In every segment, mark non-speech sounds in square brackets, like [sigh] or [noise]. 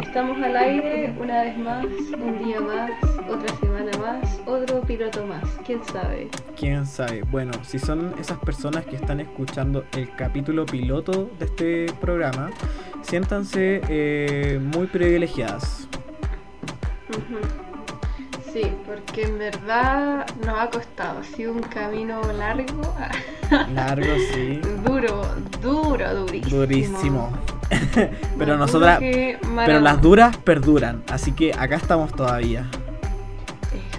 Estamos al aire una vez más, un día más, otra semana más, otro piloto más. ¿Quién sabe? ¿Quién sabe? Bueno, si son esas personas que están escuchando el capítulo piloto de este programa, siéntanse eh, muy privilegiadas. Sí, porque en verdad nos ha costado, ha sido un camino largo, [laughs] Largo, sí. duro, duro, durísimo. Durísimo. [laughs] pero nosotras, pero las duras perduran, así que acá estamos todavía.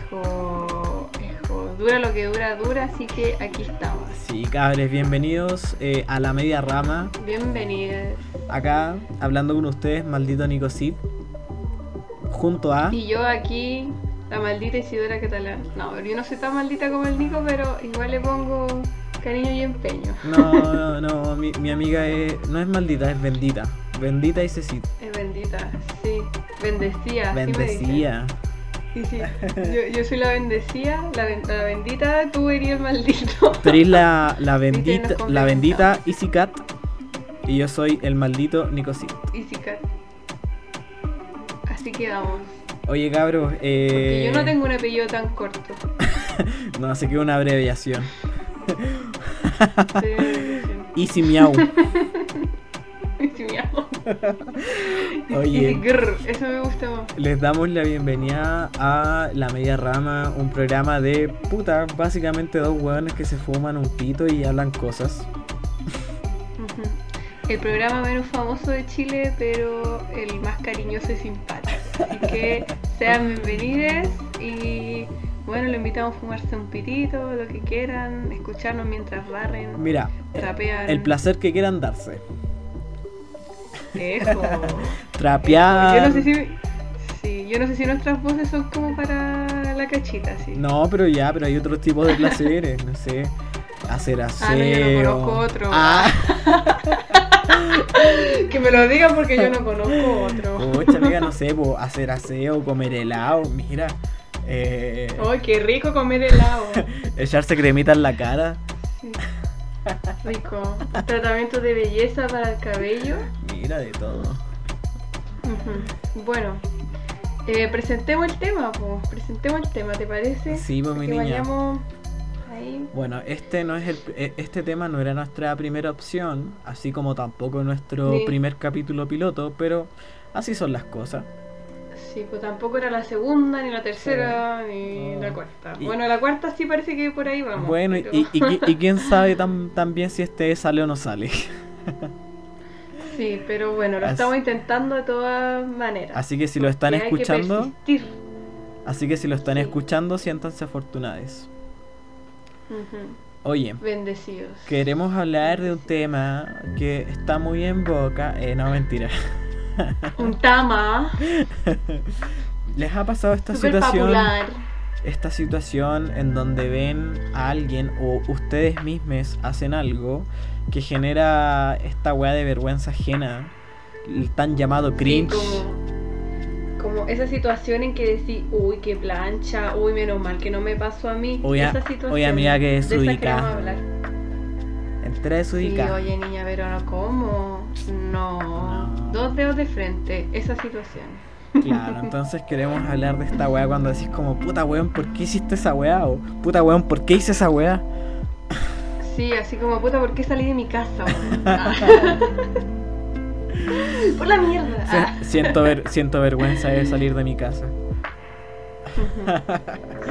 Ejo, ejo, dura lo que dura, dura, así que aquí estamos. Sí, cabres, bienvenidos eh, a la media rama. Bienvenidos. Acá, hablando con ustedes, maldito Nico Cid. Junto a. Y yo aquí, la maldita Isidora Catalán. No, yo no soy tan maldita como el Nico, pero igual le pongo cariño y empeño. No, no, no, mi, mi amiga es, no es maldita, es bendita. Bendita y Cecit. Es bendita, sí. Bendecía. Bendecía. Sí, sí. Yo, yo soy la bendecía, la, ben- la bendita, tú eres el maldito. Tú eres la, la bendita, la bendita. Easy Cat. Y yo soy el maldito Nico Cid. Easy cat. Así que vamos. Oye, cabros, eh. Porque yo no tengo un apellido tan corto. [laughs] No, así que una abreviación. Easy Miau. Oye. Eso me gusta más. Les damos la bienvenida a La Media Rama, un programa de puta, básicamente dos hueones que se fuman un pito y hablan cosas. El programa menos famoso de Chile, pero el más cariñoso y simpático. Así que [laughs] sean bienvenidos y bueno, lo invitamos a fumarse un pitito, lo que quieran, escucharnos mientras barren, Mira, trapean. el placer que quieran darse. Ejo. [laughs] Trapear. Yo no sé si. Yo no sé si nuestras voces son como para la cachita, sí. No, pero ya, pero hay otros tipos de placeres, no sé. Hacer aseo. Ah, no, yo no conozco otro. Ah, [laughs] Que me lo digan porque yo no conozco otro. pucha, amiga, no sé, po, hacer aseo, comer helado, mira. Eh, ¡Ay, qué rico comer helado! [laughs] echarse cremita en la cara. Sí. Rico. Tratamiento de belleza para el cabello. Mira de todo. Bueno, eh, presentemos el tema, po. presentemos el tema, ¿te parece? Sí, pues, mi que niña. vayamos ahí. Bueno, este no es el, eh, este tema no era nuestra primera opción, así como tampoco nuestro Sí. primer capítulo piloto, pero así son las cosas. Sí, pues tampoco era la segunda, ni la tercera, ni No. la cuarta. Y- Bueno, la cuarta sí parece que por ahí vamos. bueno, y, pero- y, y- [laughs] y quién sabe tam- también si este sale o no sale. Sí, pero bueno, lo Así- estamos intentando de todas maneras. Así que si lo están que escuchando, así que si lo están Sí. escuchando, siéntanse afortunados. Oye, Bendecidos. queremos hablar de un tema que está muy en boca. Eh, no, mentira. [laughs] Un tama ¿Les ha pasado esta super situación? popular. esta situación en donde ven a alguien o ustedes mismos hacen algo que genera esta weá de vergüenza ajena, el tan llamado Sí, cringe. como, como esa situación en que decís, uy, qué plancha, uy, menos mal que no me pasó a mí. Oye, esa situación. oye, amiga, que de desubicada. hablar. Entré Sí, oye, niña, pero no, ¿cómo? No. No. Dos dedos de frente, esa situación. Claro, entonces queremos hablar de esta weá cuando decís como, puta weón, ¿por qué hiciste esa weá? O puta weón, ¿por qué hice esa weá? Sí, así como, puta, ¿por qué salí de mi casa? [laughs] Por la mierda. Si- Ah. Siento, ver, siento vergüenza de salir de mi casa.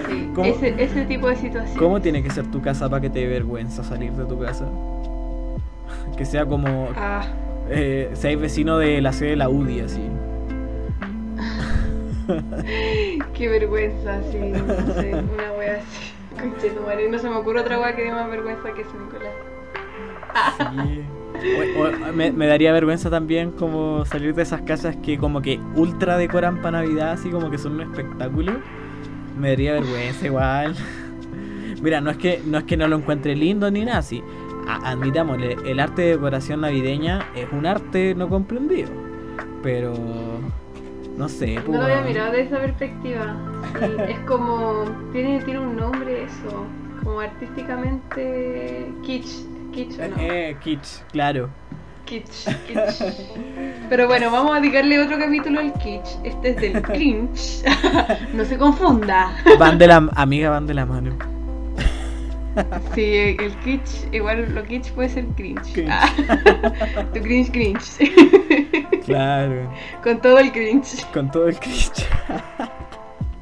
Sí, ¿Cómo- ese, ese tipo de situación. ¿Cómo tiene que ser tu casa para que te dé vergüenza salir de tu casa? Que sea como, Ah, eh, seáis vecino de la sede de la UDI, así. [laughs] qué vergüenza, sí, no sé, una wea así. No se me ocurre otra wea que dé más vergüenza que eso, Nicolás. Sí. O- o- me, me daría vergüenza también como salir de esas casas que como que ultra decoran para Navidad, así como que son un espectáculo. Me daría vergüenza igual. [laughs] Mira, no es que no es que no lo encuentre lindo ni nada así. A- admitámosle, el arte de decoración navideña es un arte no comprendido. Pero no sé, No pues, lo había weón. mirado de esa perspectiva. Sí, [laughs] es como. Tiene, tiene un nombre eso. como artísticamente kitsch, kitsch o no. Eh, kitsch, claro. Kitsch, kitsch. Pero bueno, vamos a dedicarle otro capítulo al kitsch. Este es del [laughs] cringe. [laughs] no se confunda. Van de la amiga, van de la mano. Sí, el kitsch, igual lo kitsch puede ser cringe. Cringe. Ah, [laughs] tu cringe cringe. Claro, Con todo el cringe. con todo el cringe.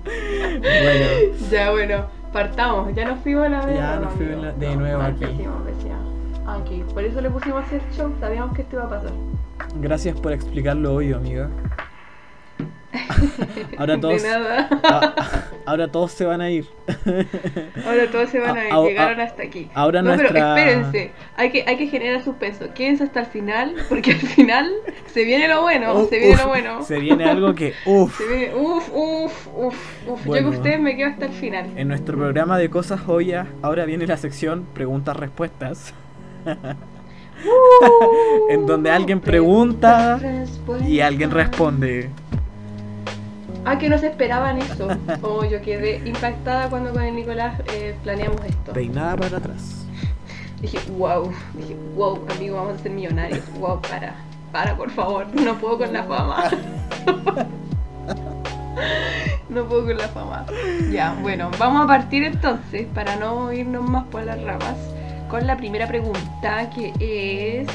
bueno, Ya bueno, partamos. Ya nos fuimos a la vez. Ya nos fuimos la- de nuevo aquí. Pésimo, pésimo. Aquí. Por eso le pusimos a hacer show. Sabíamos que esto iba a pasar. gracias por explicarlo hoy, amiga. [laughs] Ahora todos, De nada. a- ahora todos se van a ir. [laughs] Ahora todos se van a ir. A- Llegaron hasta aquí. ahora no, pero nuestra- espérense. Hay que, hay que generar suspenso. Quédense hasta el final. Porque al final se viene lo bueno. Uf, se viene uf, lo bueno. Se viene algo que, [laughs] uff. Uf, uf, uf, uf. Bueno. Yo que ustedes me quedo hasta el final. en nuestro programa de cosas joyas, ahora viene la sección preguntas-respuestas. en donde alguien pregunta. Y alguien responde. Ah, que no se esperaban eso. [laughs] Oh, yo quedé impactada cuando con el Nicolás eh, planeamos esto. Peinada para atrás. Dije, wow, dije, wow, amigo, vamos a ser millonarios. Wow, para, para, por favor, no puedo con la fama. [laughs] No puedo con la fama. Ya, bueno, vamos a partir entonces, para no irnos más por las ramas, con la primera pregunta que es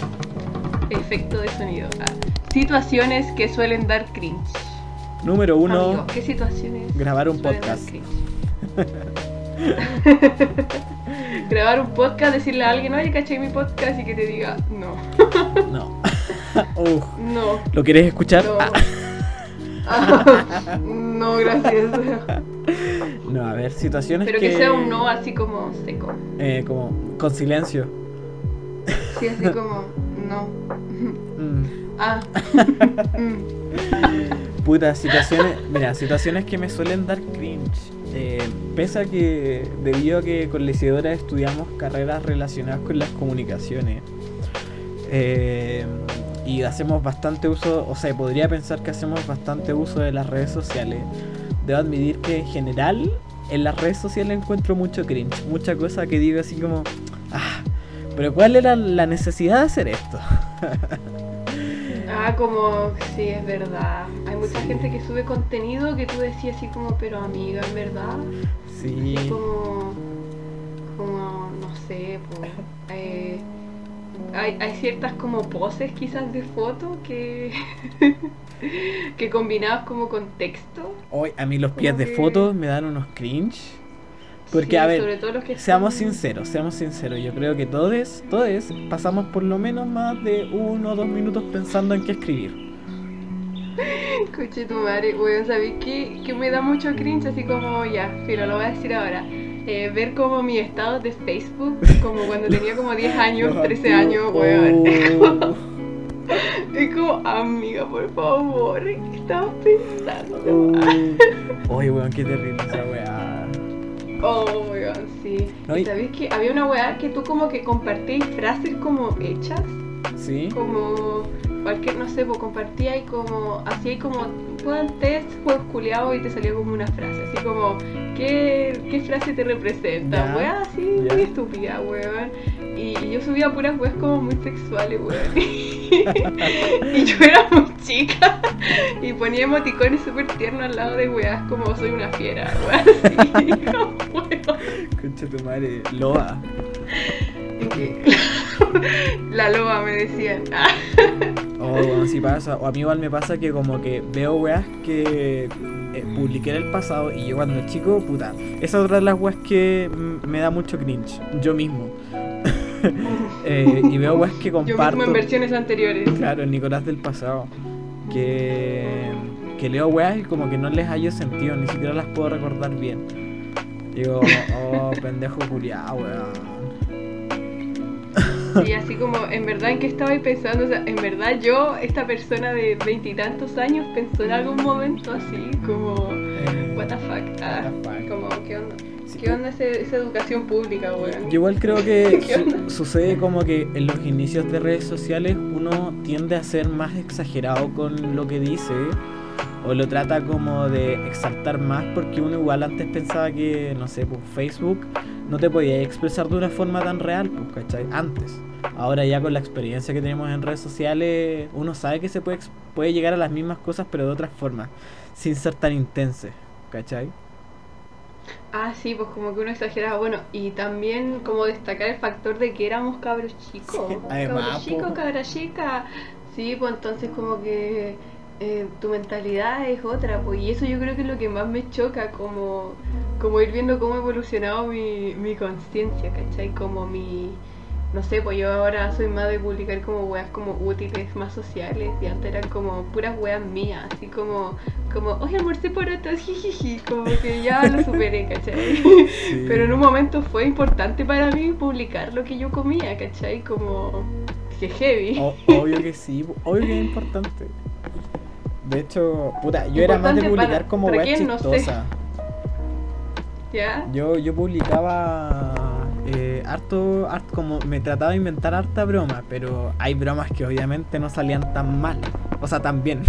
efecto de sonido. Ah, situaciones que suelen dar cringe. Número uno, Amigo, ¿qué situaciones? grabar un podcast. [laughs] grabar un podcast, decirle a alguien, oye, caché mi podcast y que te diga, no, no. [laughs] Uf, no, ¿Lo quieres escuchar? no. Ah, Ah, [laughs] no, gracias. no, a ver, situaciones Pero que sea un no así como seco. eh, como con silencio. Sí, así como, no. Mm. Ah. Mm. Puta, situaciones. Mira, situaciones que me suelen dar cringe. Eh, pese a que, debido a que con la Isidora estudiamos carreras relacionadas con las comunicaciones, eh, y hacemos bastante uso, o sea, podría pensar que hacemos bastante uso de las redes sociales, debo admitir que en general en las redes sociales encuentro mucho cringe, mucha cosa que digo así como, ah, pero ¿cuál era la necesidad de hacer esto? Ah, como, sí, es verdad. Hay mucha Sí. gente que sube contenido que tú decías así como, pero amiga, en verdad. Sí. Así como, como, no sé, pues, eh, hay, hay ciertas como poses quizás de foto que, [laughs] que combinadas como con texto. Hoy a mí los pies de que- fotos me dan unos cringe. Porque, Sí, a ver, Seamos son- sinceros, seamos sinceros. Yo creo que todos, todos pasamos por lo menos más de uno o dos minutos pensando en qué escribir. Coche tu madre, weón, ¿sabes qué? Que me da mucho cringe, así como, ya, filo, lo voy a decir ahora. Eh, ver como mi estado de Facebook, como cuando tenía como 10 [laughs] años, 13 años, weón. Oh. [laughs] Es como, amiga, por favor, ¿qué estabas pensando? Oh. Oye, weón, qué terrible esa weá. Oh, weón, sí. No, ¿Y y- sabes que había una weá que tú como que compartías frases como hechas? ¿Sí? como cualquier, no sé, pues compartía y como, hacía como, puedan test, juegos culiados y te salía como una frase, así como, ¿qué, qué frase te representa? Weá, así, muy estúpida, weón. Y yo subía puras weas como muy sexuales, weón. [laughs] y yo era muy chica y ponía emoticones súper tiernos al lado de weas como soy una fiera, weón. Así, [laughs] como, weón. Concha tu madre. Loa. Y [laughs] La loba me decían. Oh, bueno, sí pasa. O a mí igual me pasa que como que veo weas que eh, publiqué en el pasado y yo cuando chico, puta. Esa es otra de las weas que me da mucho cringe. Yo mismo. [laughs] Eh, y veo weas que Yo mismo comparto. en versiones anteriores. Claro, el Nicolás del pasado. Que, que leo weas y como que no les hallo sentido, ni siquiera las puedo recordar bien. Digo, oh, pendejo culiao, weón. Y así como, en verdad, ¿en qué estaba pensando? O sea, en verdad yo, esta persona de veintitantos años, pensó en algún momento así, como, Eh, what the fuck, ah, What the fuck. como, ¿qué onda? Sí, ¿Qué onda ese- esa educación pública, weón? Yo igual creo que [laughs] sucede como que en los inicios de redes sociales uno tiende a ser más exagerado con lo que dice o lo trata como de exaltar más porque uno igual antes pensaba que, no sé, pues Facebook no te podías expresar de una forma tan real, pues, ¿cachai? Antes. Ahora ya con la experiencia que tenemos en redes sociales, uno sabe que se puede, puede llegar a las mismas cosas, pero de otras formas, sin ser tan intenso, ¿cachai? Ah, sí, pues como que uno exageraba. Bueno, y también como destacar el factor de que éramos cabros chicos. Sí, además, cabros chicos, cabra chica. Sí, pues entonces como que eh, tu mentalidad es otra, pues. Y eso yo creo que es lo que más me choca, como, como ir viendo cómo ha evolucionado mi, mi conciencia, ¿cachai? Como mi... No sé, pues yo ahora soy más de publicar como weas como útiles, más sociales, y antes eran como puras weas mías, así como, como, oye, almorcé por otros, [laughs] jijiji, como que ya lo superé, ¿cachai? [laughs] Pero en un momento fue importante para mí publicar lo que yo comía, ¿cachai? Como, que heavy. O- obvio que sí, obvio que es importante. De hecho, puta, yo era más de publicar para- como ¿para web quién? No sé. chistosa. ¿Ya? Yo, yo publicaba eh, harto, harto, como me trataba de inventar harta broma, pero hay bromas que obviamente no salían tan mal, o sea, tan bien.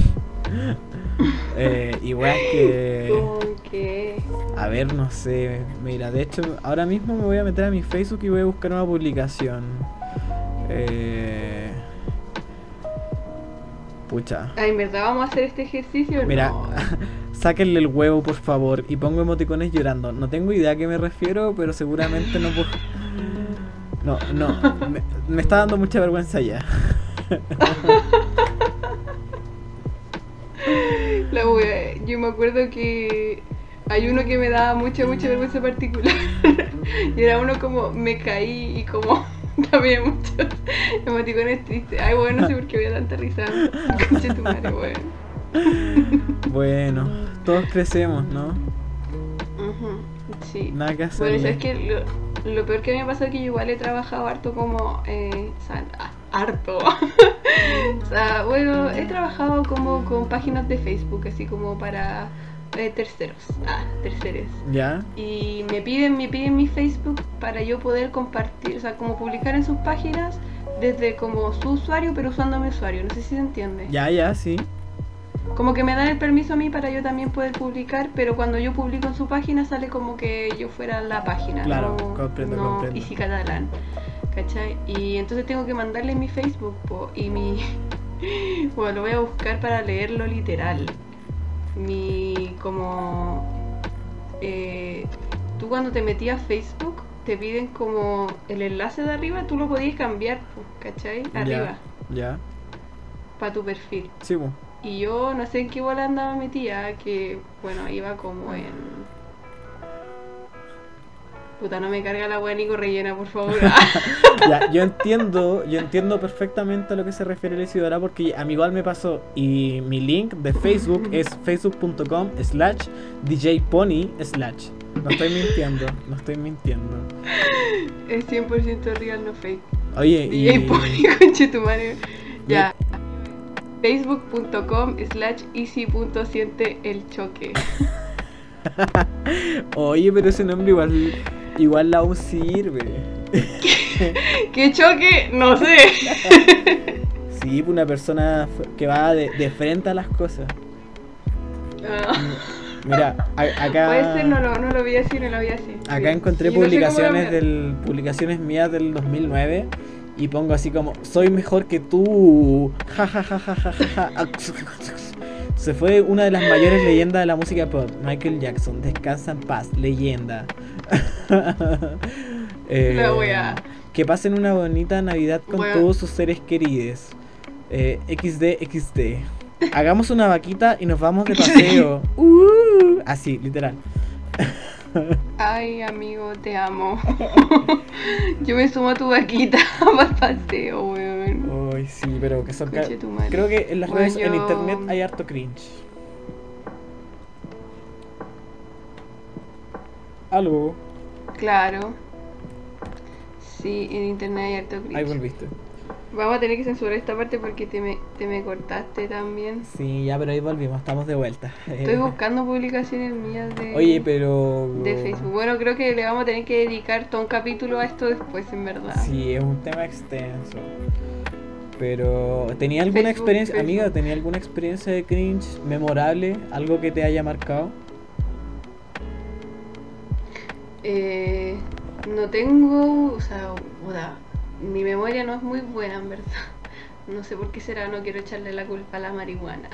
[laughs] eh, igual que, que... a ver, no sé, mira, de hecho, ahora mismo me voy a meter a mi Facebook y voy a buscar una publicación. Eh, pucha. Ay, ¿en verdad vamos a hacer este ejercicio? Mira, No. [laughs] sáquenle el huevo, por favor. Y pongo emoticones llorando. No tengo idea a qué me refiero, pero seguramente no puedo. No, no. Me, me está dando mucha vergüenza ya. [laughs] La wea, yo me acuerdo que hay uno que me daba mucha, mucha vergüenza particular. [laughs] y era uno como me caí y como [laughs] también muchos emoticones tristes. Ay, bueno, no sé por qué había tanta risa. [laughs] Conche tu madre, weón. [laughs] Bueno, todos crecemos, ¿no? Sí. Nada que Bueno, hacer. ¿sabes que lo, lo peor que me ha pasado es que yo igual he trabajado harto como... Eh, o sea, harto. o sea, bueno, he trabajado como con páginas de Facebook, así como para eh, terceros. Ah, terceros. ¿Ya? Y me piden, me piden mi Facebook para yo poder compartir, o sea, como publicar en sus páginas desde como su usuario, pero usando mi usuario. No sé si se entiende. Ya, ya, sí. Como que me dan el permiso a mí para yo también poder publicar, pero cuando yo publico en su página sale como que yo fuera la página, Claro, no, comprendo, no comprendo. Easy Catalán, ¿cachai? Y entonces tengo que mandarle mi Facebook po, y mi... [laughs] bueno, lo voy a buscar para leerlo literal. Mi como... eh, tú cuando te metías a Facebook te piden como el enlace de arriba, tú lo podías cambiar, ¿cachai? Arriba, Ya. Ya. para tu perfil. Sí, po. Y yo no sé en qué bola andaba metida, que bueno, iba como en. Puta, no me carga la wea Nico rellena, por favor. [laughs] Ya, [laughs] yo entiendo, yo entiendo perfectamente a lo que se refiere la Isidora porque a mí igual me pasó y mi link de Facebook es facebook.com slash djpony slash. No estoy mintiendo, no estoy mintiendo. es 100% real, no fake. Oye, DJ y... Pony, [laughs] conche tu madre. Ya. Facebook.com slash easy.siente el choque. Oye, pero ese nombre igual, igual aún sirve. [laughs] ¿Qué choque? No sé. [laughs] Sí, una persona que va de, de frente a las cosas. Ah, Mira, a- acá... Puede ser, no lo, no lo vi así, no lo vi así. Acá Sí. encontré no publicaciones del publicaciones mías del 2009 y pongo así como soy mejor que tú. Ja ja ja ja ja. ja. [laughs] Se fue una de las mayores leyendas de la música pop, Michael Jackson. Descansa en paz, leyenda. [laughs] Eh, La wea. Que pasen una bonita Navidad con Wea. todos sus seres queridos. Eh, XD, XD. Hagamos una vaquita y nos vamos de paseo. [laughs] Uh, así, literal. [laughs] Ay, amigo, te amo. Yo me sumo a tu vaquita para el paseo, weón. Ay, sí, pero que son... Creo que en las redes, en Bueno. internet hay harto cringe. Algo. Claro. Sí, en internet hay harto cringe. Ahí volviste. Vamos a tener que censurar esta parte porque te me, te me cortaste también. Sí, ya, pero ahí volvimos, estamos de vuelta. Estoy buscando publicaciones mías de, Oye, pero... de Facebook. Bueno, creo que le vamos a tener que dedicar todo un capítulo a esto después, en verdad. Sí, es un tema extenso. Pero, ¿tenía alguna Facebook, experiencia, Facebook. amiga, tenía alguna experiencia de cringe memorable? ¿Algo que te haya marcado? Eh, no tengo, o sea, mi memoria no es muy buena en verdad. [laughs] No sé por qué será, no quiero echarle la culpa a la marihuana.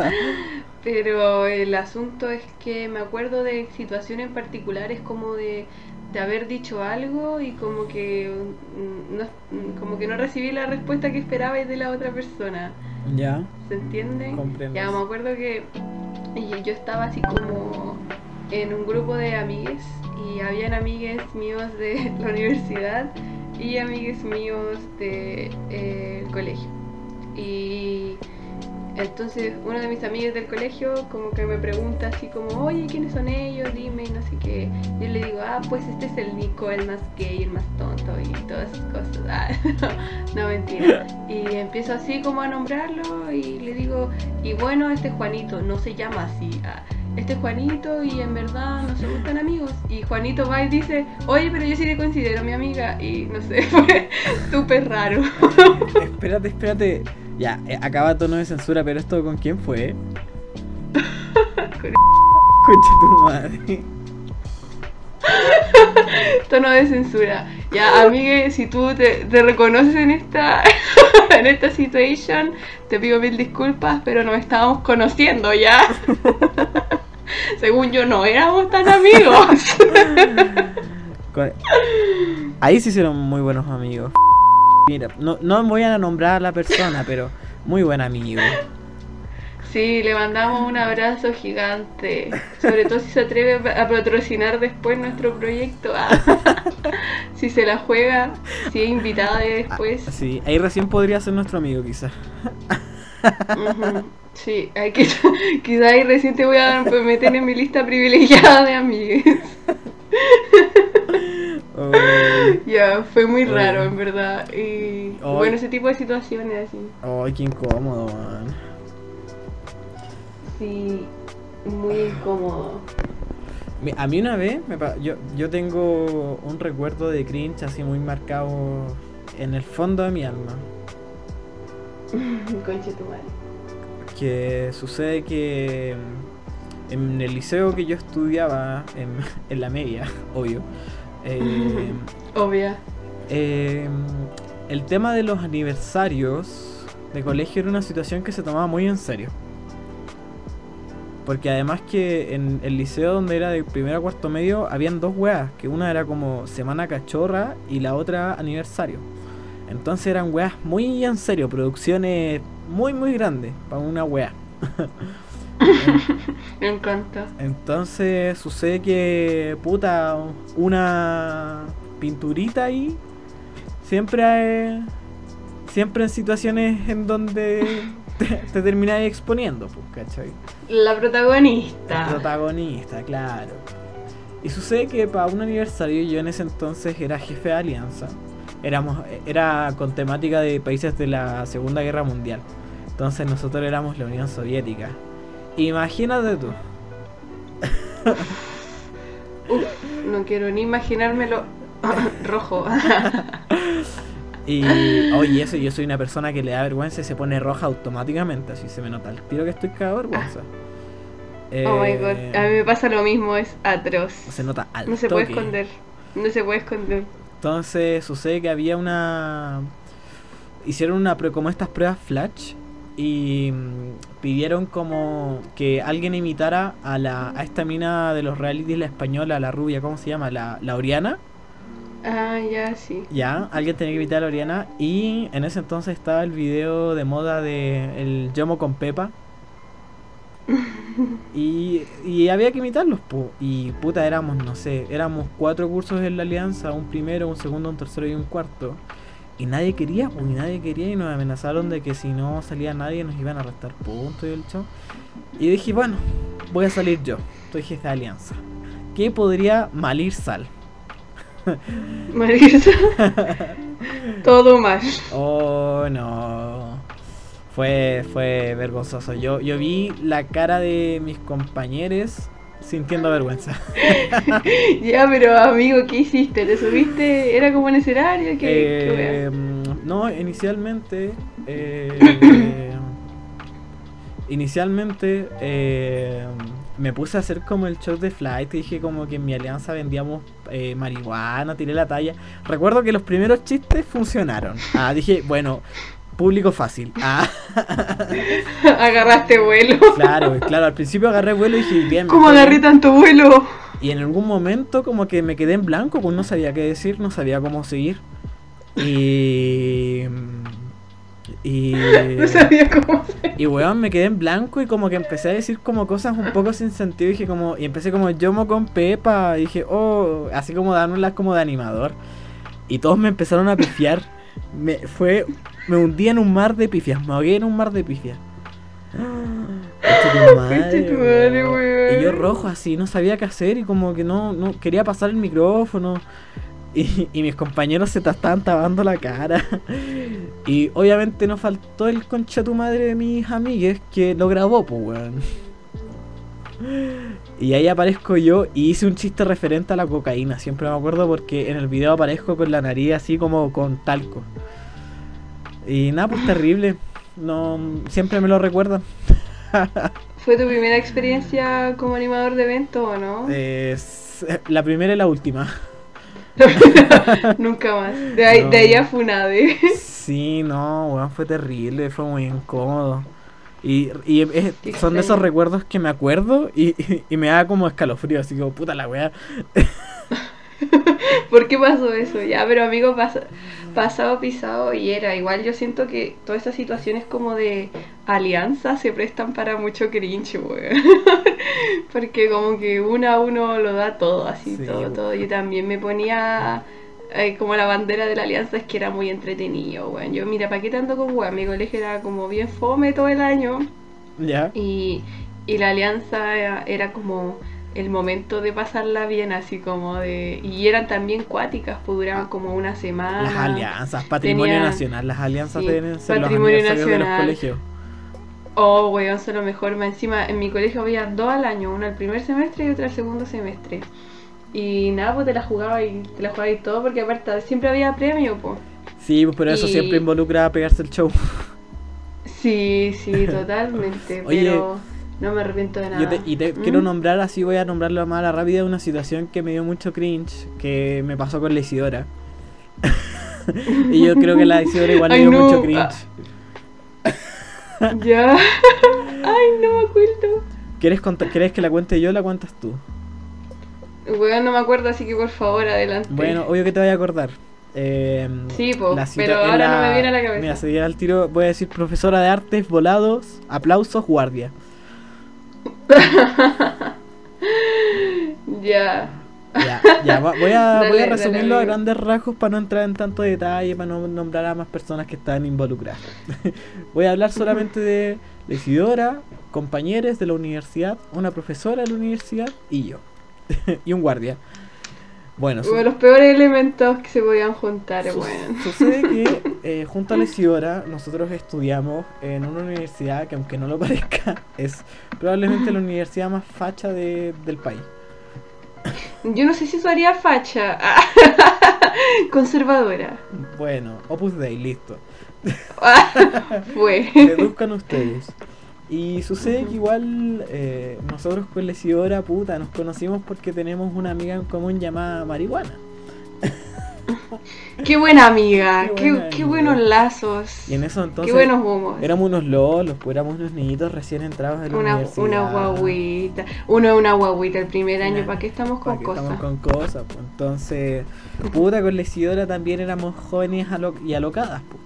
[laughs] Pero el asunto es que me acuerdo de situaciones particulares como de, de haber dicho algo y como que mm, no, mm, como que no recibí la respuesta que esperaba de la otra persona. Ya, ¿Se entiende? Ya me acuerdo que yo estaba así como en un grupo de amigues y habían amigues míos de la universidad y amigues míos del de, eh, colegio. Y entonces uno de mis amigos del colegio como que me pregunta así como, oye, ¿quiénes son ellos? Dime, no sé qué. Yo le digo, ah, pues este es el Nico, el más gay, el más tonto y todas esas cosas. [laughs] Ah, no, mentira. Y empiezo así como a nombrarlo y le digo, y bueno, este Juanito no se llama así. ah, este es Juanito y en verdad no se gustan amigos. Y Juanito va y dice, oye, pero yo sí te considero mi amiga. Y no sé, [laughs] fue súper raro. [laughs] espérate, espérate. Ya, eh, acaba tono de censura, pero esto con quién fue? [laughs] Con Concha tu madre. tono de censura. Ya, amigue, si tú te, te reconoces en esta, en esta situación, te pido mil disculpas, pero nos estábamos conociendo ya. Según yo, no éramos tan amigos. [laughs] Con- Ahí se hicieron muy buenos amigos. Mira, no, no voy a nombrar a la persona, pero muy buen amigo. Sí, le mandamos un abrazo gigante. Sobre todo si se atreve a patrocinar después nuestro proyecto. Ah. Si se la juega, si es invitada de después. Sí, ahí recién podría ser nuestro amigo, quizás. Sí, hay que, [laughs] quizá ahí recién te voy a [laughs] meter en mi lista privilegiada de amigues. Ya, fue muy raro en verdad. Y bueno, ese tipo de situaciones así. Ay, qué incómodo, man. Sí, muy incómodo. A mí una vez, me pa- yo, yo tengo un recuerdo de cringe así muy marcado en el fondo de mi alma. [laughs] Conche tu madre. Que sucede que en el liceo que yo estudiaba, en, [laughs] en la media, [laughs] obvio, eh, Obvia. eh, el tema de los aniversarios de colegio era una situación que se tomaba muy en serio. Porque además que en el liceo donde era de primero a cuarto medio habían dos weas, que una era como semana cachorra y la otra aniversario. Entonces eran weas muy en serio, producciones muy muy grandes para una wea. [laughs] Me encanta. Entonces sucede que, puta, una pinturita ahí siempre hay- siempre en situaciones en donde te, te termináis exponiendo, pues, ¿cachai? La protagonista. El protagonista, claro. Y sucede que para un aniversario yo en ese entonces era jefe de alianza. Éramos, era con temática de países de la Segunda Guerra Mundial. Entonces nosotros éramos la Unión Soviética. Imagínate tú. [laughs] No quiero ni imaginármelo [laughs] rojo. [laughs] Y oye, eso yo soy una persona que le da vergüenza y se pone roja automáticamente, así se me nota el tiro que estoy de vergüenza. Oh my Eh, god, a mí me pasa lo mismo, es atroz. Se nota al No se puede esconder. No se puede esconder. Entonces sucede que había una. Hicieron una como estas pruebas flash y mm, pidieron como que alguien imitara a la a esta mina de los realities la española, la rubia, ¿cómo se llama? La, la Oriana. Ah, ya, sí. Ya, alguien tenía que imitar a la Oriana y en ese entonces estaba el video de moda de el Yomo con Pepa. [laughs] Y, y había que imitarlos, po. y puta, éramos, no sé, éramos cuatro cursos en la alianza, un primero, un segundo, un tercero y un cuarto. Y nadie quería, pues, y nadie quería, y nos amenazaron de que si no salía nadie nos iban a restar puntos y el show. Y dije, bueno, voy a salir yo, soy jefe de alianza. ¿Qué podría malir sal? Marisa. [laughs] Todo mal. Oh, no. Fue, fue vergonzoso. Yo, yo vi la cara de mis compañeros sintiendo vergüenza. [laughs] Ya, pero amigo, ¿qué hiciste? ¿Te subiste? ¿Era como en escenario? ¿Qué? Eh, no, inicialmente. eh, [coughs] inicialmente. eh, me puse a hacer como el show de flight. Dije como que en mi alianza vendíamos eh, marihuana, tiré la talla. Recuerdo que los primeros chistes funcionaron. Ah, dije, bueno, público fácil. Ah. [laughs] Agarraste vuelo. Claro, claro, al principio agarré vuelo y dije, bien. ¿Cómo agarré bien. tanto vuelo? Y en algún momento como que me quedé en blanco, pues no sabía qué decir, no sabía cómo seguir. Y... Y... [laughs] No sabía cómo se... Y weón, me quedé en blanco y como que empecé a decir como cosas un poco sin sentido. Dije como, y empecé como yo mo con Pepa. Y dije, oh, así como dándolas como de animador. Y todos me empezaron a pifiar. Me fue, me hundí en un mar de pifias, me ahogué en un mar de pifias. [gasps] Concha tu madre, Concha tu madre, weón. weón. Y yo rojo así, no sabía qué hacer y como que no, no quería pasar el micrófono. Y, y mis compañeros se ta- estaban tapando la cara. Y obviamente no faltó el concha tu madre de mis amigues que lo grabó, pues weón. Y ahí aparezco yo y hice un chiste referente a la cocaína. Siempre me acuerdo porque en el video aparezco con la nariz así como con talco. Y nada, pues terrible. No, siempre me lo recuerdan. [laughs] ¿Fue tu primera experiencia como animador de evento o no? Es la primera y la última. [laughs] Nunca más. De ahí, No. de ahí a Funade. Sí, no, weón, fue terrible, fue muy incómodo. Y, y es- son de esos recuerdos que me acuerdo y, y, y me da como escalofrío, así como puta la weá. [laughs] ¿Por qué pasó eso? Ya, pero amigo, pas- pasado, pisado y era. Igual yo siento que todas estas situaciones como de alianza se prestan para mucho cringe, weón. [laughs] Porque como que uno a uno lo da todo, así, Sí, todo, todo. Yo también me ponía eh, como la bandera de la alianza es que era muy entretenido, weón. Yo, mira, ¿para qué tanto con weón? Mi colegio era como bien fome todo el año. Ya. Y, y la alianza era, era como el momento de pasarla bien, así como de... Y eran también cuáticas, pues duraban como una semana. Las alianzas, patrimonio Tenían- nacional, las alianzas sí, deben ser los patrimonio aniversarios de los nacional. colegios. Oh, weón, son lo mejor. Más encima, en mi colegio había dos al año, una al primer semestre y otra al segundo semestre. Y nada, pues te la jugaba y te la jugaba y todo, porque aparte siempre había premio, pues. Sí, pues pero eso siempre involucra a pegarse el show. Sí, sí, [laughs] totalmente. Oye, pero no me arrepiento de nada. Yo te- y te ¿Mm? quiero nombrar, así voy a nombrarlo más a la rápida, una situación que me dio mucho cringe, que me pasó con la Isidora. [laughs] y yo creo que la Isidora igual Ay, dio no. mucho cringe. [laughs] Ya. [laughs] Ay, no me acuerdo. ¿Quieres, ¿Quieres que la cuente yo o la cuentas tú? Weón, no me acuerdo, así que por favor, adelante. Bueno, obvio que te voy a acordar. Eh, Sí, po, pero ahora no me viene a la cabeza. Mira, se viene al tiro, voy a decir profesora de artes, volados, aplausos, guardia. [laughs] Ya. Ya, voy a, [laughs] Dale, voy a dale, resumirlo a amigo. grandes rasgos para no entrar en tanto detalle, para no nombrar a más personas que están involucradas. [laughs] voy a hablar solamente de la Isidora, compañeros de la universidad, una profesora de la universidad y yo. y un guardia. Bueno, de los peores elementos que se podían juntar, su- weón. sucede que [laughs] eh, junto a Isidora nosotros estudiamos en una universidad que aunque no lo [laughs] parezca es probablemente la universidad más facha de- del país. Yo no sé si eso haría facha. [laughs] Conservadora. Bueno, Opus Dei, listo. Fue. Deduzcan ustedes. Y sucede que igual eh, nosotros con la Isidora, puta, nos conocimos porque tenemos una amiga en común llamada Marihuana. Qué buena amiga. Qué buena buenos lazos. Y en eso entonces qué buenos humos. éramos unos lolos, pues éramos unos niñitos recién entrados en la Una, universidad. una guaguita. Uno es una guaguita el primer año. ¿Para qué estamos con ¿Para qué cosas? Estamos con cosas, pues. Entonces, puta, con la Isidora también éramos jóvenes alo- y alocadas, pues.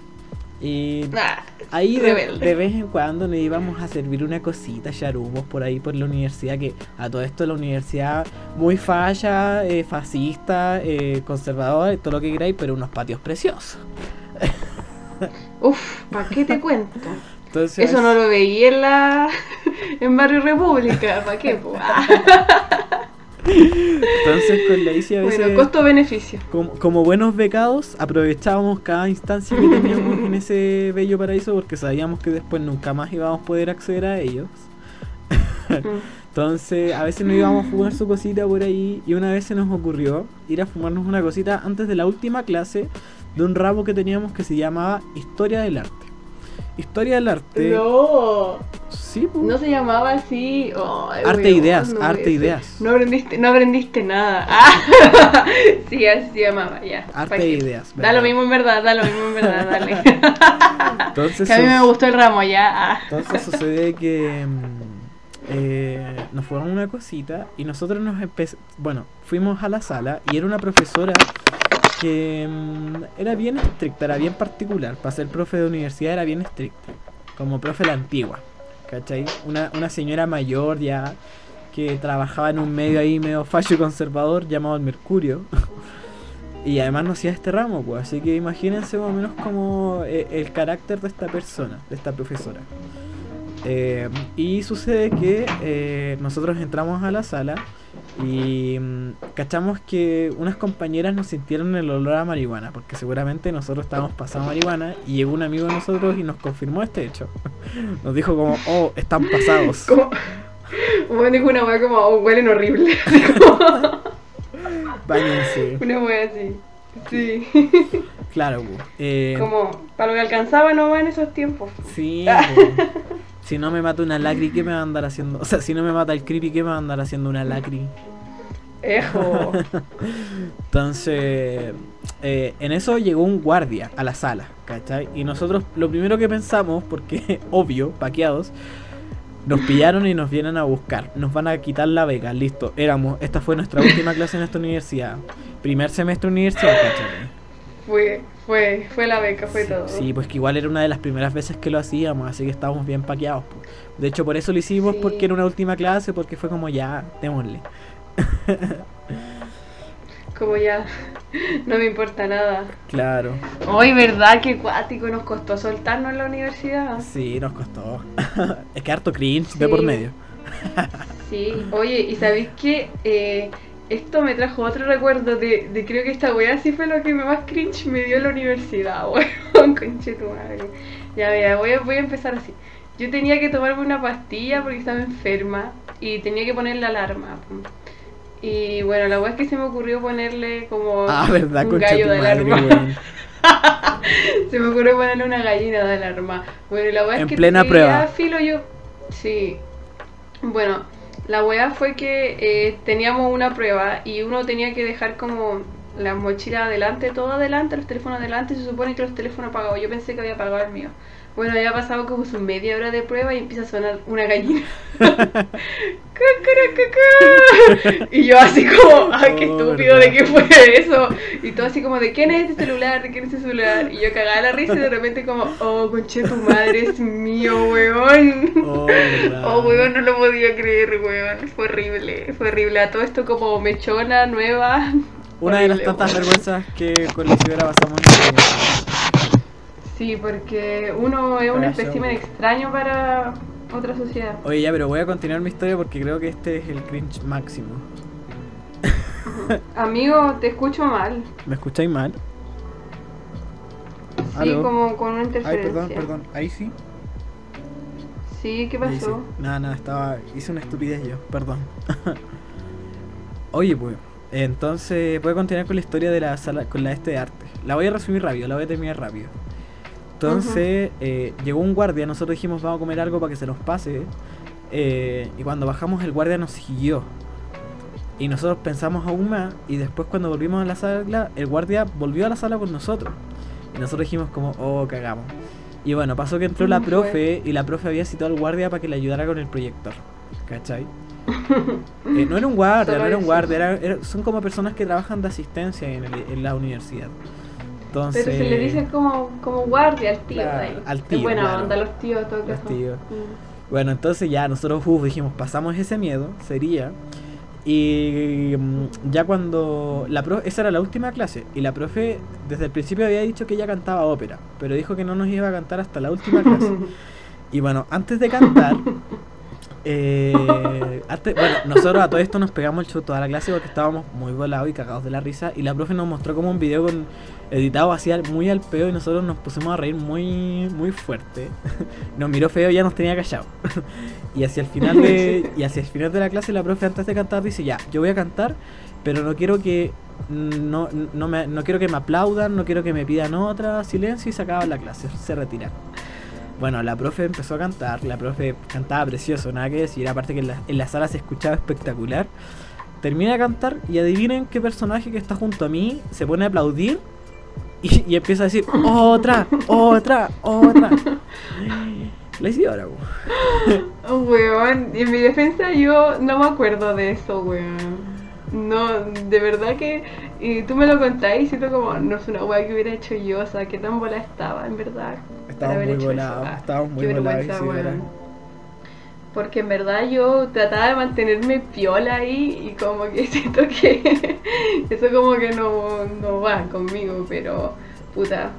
Y Ah, Ahí de, vez en cuando nos íbamos a servir una cosita, charumos por ahí por la universidad, que a todo esto la universidad muy falla, eh, fascista, eh, conservadora, todo lo que queráis, pero unos patios preciosos. [laughs] Uf, ¿para qué te cuento? Entonces, Eso no lo veía en la [laughs] en Barrio República, ¿para qué? [laughs] entonces con la Isi a veces, Bueno, costo-beneficio. como, como buenos becados, aprovechábamos cada instancia que teníamos en ese bello paraíso porque sabíamos que después nunca más íbamos a poder acceder a ellos. Mm. Entonces, a veces nos íbamos a fumar su cosita por ahí y una vez se nos ocurrió ir a fumarnos una cosita antes de la última clase de un ramo que teníamos que se llamaba Historia del Arte. Historia del Arte No. Sí, pues. No se llamaba así. Ay, Arte weón, Ideas, no Arte. Ideas. No aprendiste, no aprendiste nada. [laughs] Ah, sí, así se llamaba, ya. Arte. Ideas. Da ¿verdad? lo mismo en verdad, da lo mismo en verdad, [laughs] dale. Entonces, que a mí me gustó el ramo, ya. Ah. Entonces sucede que mm, eh, nos fueron una cosita y nosotros nos empezamos, bueno, fuimos a la sala y era una profesora que mm, era bien estricta, era bien particular, para ser profe de universidad era bien estricta, como profe la antigua, ¿cachai? Una, una señora mayor ya que trabajaba en un medio ahí medio fallo conservador llamado el Mercurio. [laughs] Y además no hacía este ramo, pues, así que imagínense más o menos como eh, el carácter de esta persona, de esta profesora. Eh, y sucede que eh, nosotros entramos a la sala y mm, cachamos que unas compañeras nos sintieron el olor a marihuana, porque seguramente nosotros estábamos pasando marihuana y llegó un amigo de nosotros y nos confirmó este hecho. [laughs] Nos dijo como, oh, están pasados. [laughs] Como. Bueno, dijo una wea como, oh, huelen horrible. [laughs] Báñense. una wea así. Sí. Claro, pues, eh, Como, para lo que alcanzaba no en esos tiempos. Sí, po. Si no me mata una lacri, ¿qué me va a andar haciendo? O sea, si no me mata el creepy, ¿qué me va a andar haciendo una lacri? Ejo. [laughs] Entonces, eh, en eso llegó un guardia a la sala, ¿cachai? Y nosotros lo primero que pensamos, porque [laughs] obvio, paqueados, nos pillaron y nos vienen a buscar. Nos van a quitar la beca, listo. Éramos, esta fue nuestra última clase en esta universidad. Primer semestre universidad, ¿cachai? Fue, fue, fue la beca, fue todo. Sí, pues que igual era una de las primeras veces que lo hacíamos, así que estábamos bien paqueados. po. De hecho, por eso lo hicimos, Sí. porque era una última clase, porque fue como ya, démosle. [laughs] Como ya, no me importa nada. Claro, Hoy, ¿verdad? que cuático nos costó soltarnos en la universidad. sí, nos costó. [laughs] es que harto cringe de por Sí. medio. Sí, oye, ¿y sabéis qué? Eh, esto me trajo otro recuerdo de, de creo que esta weá sí fue lo que más cringe me dio en la universidad, [laughs] weón, conche tu madre. Ya vea, voy a, voy a empezar así. Yo tenía que tomarme una pastilla porque estaba enferma y tenía que poner la alarma. Y bueno, la weá es que se me ocurrió ponerle como Ah, verdad, un gallo de alarma. [laughs] Se me ocurrió ponerle una gallina de alarma. Bueno, la weá es En que plena prueba. filo yo. Sí. Bueno, la weá fue que eh, teníamos una prueba y uno tenía que dejar como la mochila adelante, todo adelante, los teléfonos adelante. Se supone que los teléfonos apagados. Yo pensé que había apagado el mío. Bueno, ya ha pasado como su media hora de prueba y empieza a sonar una gallina. [laughs] Y yo así como, ay, qué estúpido. ¿de qué fue eso? Y todo así como, ¿de quién es este celular? ¿De quién es este celular? Y yo cagaba la risa y de repente como, oh, conche tu madre, es mío, weón. Oh. [laughs] Oh, weón, no lo podía creer, weón. Fue horrible, fue horrible. A todo esto como mechona, nueva. Una de las tantas weón. vergüenzas que con la pasamos en. Sí, porque uno es un espécimen extraño para otra sociedad. Oye, ya, pero voy a continuar mi historia porque creo que este es el cringe máximo. [laughs] Amigo, te escucho mal. ¿Me escucháis mal? Sí, Aló. como con una Ay, interferencia. perdón, perdón. Ahí sí. Sí, ¿qué Ahí sí. pasó? Nada, nada, estaba. Hice una estupidez yo, perdón. [laughs] Oye, pues. Entonces, voy a continuar con la historia de la sala, con la este de arte. La voy a resumir rápido, la voy a terminar rápido. Entonces, eh, llegó un guardia, nosotros dijimos vamos a comer algo para que se nos pase. eh, y cuando bajamos, el guardia nos siguió. Y nosotros pensamos aún más. Y después, cuando volvimos a la sala, el guardia volvió a la sala con nosotros. Y nosotros dijimos, como, oh, cagamos. Y bueno, pasó que entró la profe y la profe había citado al guardia para que le ayudara con el proyector. ¿Cachai? [laughs] Eh, no era un guardia, no era un guardia, era- era- son como personas que trabajan de asistencia en, el- en la universidad. Entonces, Pero se le dice como, como guardia al tío. Claro, ahí. al tío, buena claro. onda, los tíos, todo Los tíos. Mm. Bueno, entonces ya nosotros uf, dijimos, pasamos ese miedo, sería. Y mm, ya cuando la profe, esa era la última clase, y la profe desde el principio había dicho que ella cantaba ópera, pero dijo que no nos iba a cantar hasta la última clase. [laughs] Y bueno, antes de cantar, [laughs] eh, [laughs] antes- bueno, nosotros a todo esto nos pegamos el show toda la clase porque estábamos muy volados y cagados de la risa. Y la profe nos mostró como un video con editado así al- muy al peo y nosotros nos pusimos a reír muy, muy fuerte. [laughs] Nos miró feo y ya nos tenía callado. [laughs] Y hacia el final de, y hacia el final de la clase la profe antes de cantar dice ya, yo voy a cantar, pero no quiero que no, no, me, no quiero que me aplaudan, no quiero que me pidan otra, silencio y se acaba la clase, se retiran. Bueno, la profe empezó a cantar, la profe cantaba precioso, nada que decir, aparte que en la, en la sala se escuchaba espectacular. Termina de cantar y adivinen qué personaje que está junto a mí se pone a aplaudir y, empieza a decir, otra, otra, otra. La po. Oh, weón, y en mi defensa yo no me acuerdo de eso, weón. No, de verdad que y tú me lo contás y siento como, no es una weá que hubiera hecho yo, o sea, qué tan bola estaba, en verdad. Estábamos haber muy volados. Ah, estábamos muy volados. Porque en verdad yo trataba de mantenerme piola ahí y como que [laughs] siento que eso como que no, no va conmigo, pero puta,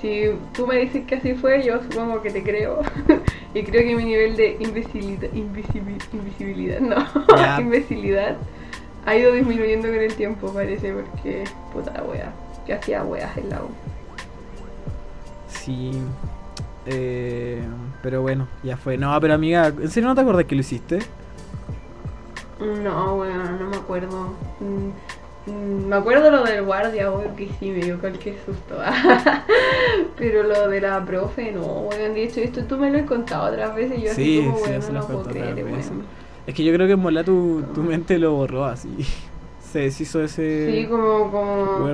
si tú me dices que así fue, yo supongo que te creo. [laughs] y creo que mi nivel de invisibilidad, invisibil- invisibilidad, no, Ya. [laughs] imbecilidad ha ido disminuyendo con el tiempo, parece, porque puta wea, que hacía weas en la U. Sí. Eh, pero bueno, ya fue. No, pero amiga, ¿en serio no te acuerdas que lo hiciste? No, bueno, no me acuerdo. Mm, mm, me acuerdo lo del guardia, weón, que sí me dio cualquier susto. [laughs] Pero lo de la profe, no, weón. De hecho, esto tú me lo has contado otras veces y yo Sí, así como, sí, ya se no lo puedo creer. Es que yo creo que en mola tu, tu mente lo borró así. [laughs] Se deshizo ese Sí, como, como,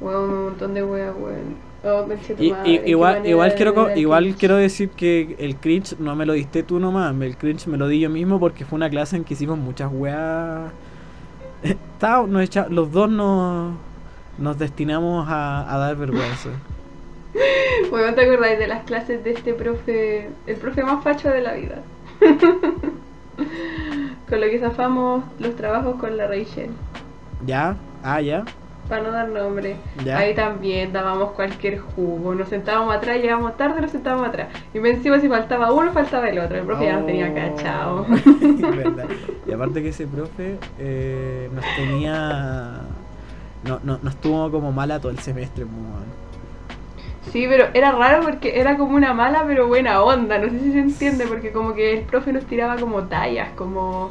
un montón de weas, weón. Oh, Y, y- igual, igual quiero igual quiero decir que el cringe no me lo diste tú nomás, el cringe me lo di yo mismo porque fue una clase en que hicimos muchas weas. [laughs] Nos echa- los dos nos, nos destinamos a, a dar vergüenza. [laughs] Weón, ¿te acordáis de las clases de este profe, el profe más facho de la vida? [laughs] con lo que zafamos los trabajos con la Rachel. ¿Ya? Ah, ya. Para no dar nombre. Ya. Ahí también dábamos cualquier jugo. Nos sentábamos atrás, llegábamos tarde, nos sentábamos atrás. Y me encima si faltaba uno, faltaba el otro. El profe ya nos tenía Oh. cachado. [laughs] Y aparte que ese profe eh, nos tenía... No, no, nos tuvo como mala todo el semestre, pues. Sí, pero era raro porque era como una mala pero buena onda. No sé si se entiende porque como que el profe nos tiraba como tallas, como...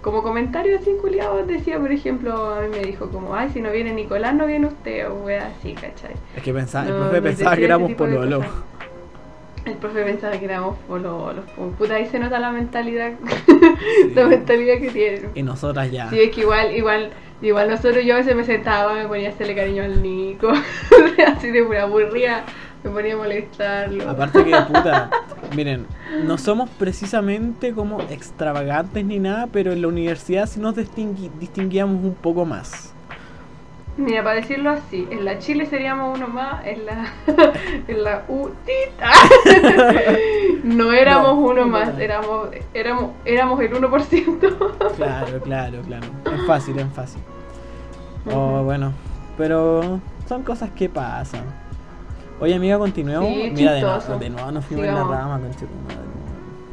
Como comentarios así culiados decía, por ejemplo, a mí me dijo como, ay, si no viene Nicolás, no viene usted, o wea así, ¿cachai? Es que pensaba, el profe pensaba que éramos pololos. El profe pensaba que éramos pololos. Como puta, ahí se nota la mentalidad, [laughs] la mentalidad que tienen. Y nosotras ya. Sí, es que igual, igual, igual nosotros yo a veces me sentaba, me ponía a hacerle cariño al Nico, [laughs] así de pura aburrida, me ponía a molestarlo. Aparte que, [laughs] puta, miren, no somos precisamente como extravagantes ni nada, pero en la universidad sí nos distingui- distinguíamos un poco más. Mira, para decirlo así, en la Chile seríamos uno más, en la, [laughs] en la UTITA [laughs] no éramos No, uno no, más, no. éramos, éramos, éramos el 1%. Claro, claro, claro. Es fácil, es fácil. Oh, bueno, pero son cosas que pasan. Oye, amiga, continuemos. Sí, Mira, de nuevo, de nuevo nos fuimos en la rama, conchetumadre.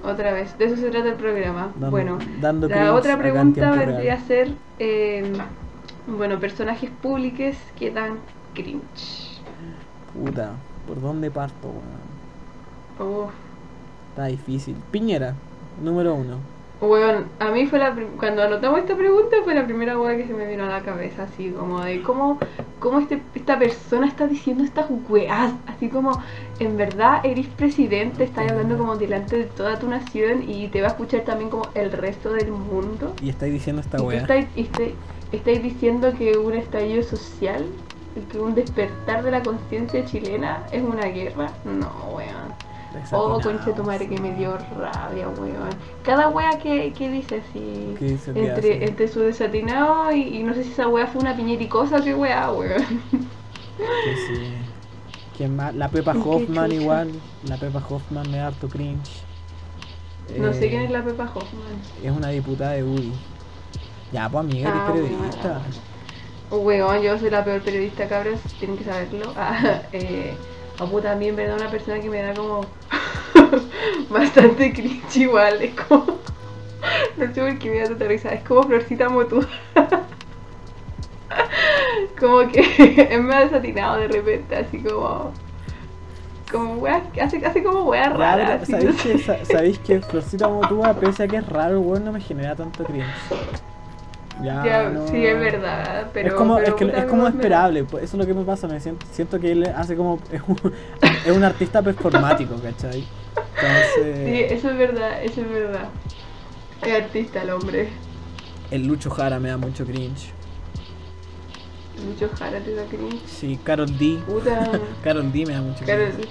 Otra vez, de eso se trata el programa. Dando- bueno, dando la otra pregunta vendría a ser, eh, bueno, personajes públicos que dan cringe. Puta, ¿por dónde parto, weón? Uf. Está difícil. Piñera, número uno. Bueno, a mí fue la cuando anotamos esta pregunta fue la primera hueá que se me vino a la cabeza, así como de cómo, cómo este, esta persona está diciendo estas weas, así como en verdad eres presidente, estás hablando como delante de toda tu nación y te va a escuchar también como el resto del mundo. Y estáis diciendo esta weá. estáis, estáis- estáis diciendo que un estallido social, que un despertar de la conciencia chilena es una guerra. No, weón. Oh, conche tu madre que me dio rabia, weón. Cada wea que, que dice así. ¿Qué dice entre, hace? entre su desatinado y, y no sé si esa wea fue una piñericosa qué wea, weón. Que sí. ¿Quién más? La Pepa ¿Qué Hoffman igual. La Pepa Hoffman me da harto cringe. No sé Eh, quién es la Pepa Hoffman. Es una diputada de UDI. Ya, pues amiga, eres Ah, periodista. Weón, yo soy la peor periodista, cabros, tienen que saberlo. [laughs] Ah, eh, a puta, también, ¿verdad? Una persona que me da como [laughs] bastante cringe igual, es como... [laughs] No sé por qué me da tanta risa, es como Florcita Motuda. [laughs] como que es más desatinado de repente, así como... Como weas, hace, hace como weas raras. no ¿sabéis, que, sa- ¿Sabéis que Florcita Motúa, pese a que es raro, weón, no me genera tanto cringe? Ya, Ya, no. sí, es verdad, pero... es como, pero es, que, puta, es como me esperable, pues, eso es lo que me pasa, me siento, siento que él hace como, es un, es un artista performático, ¿cachai? Entonces. Sí, eso es verdad, eso es verdad. Es artista el hombre. El Lucho Jara me da mucho cringe. Mucho jara te da cringe. Sí, Carol D. Puta. [laughs] Carol D me da mucho cringe.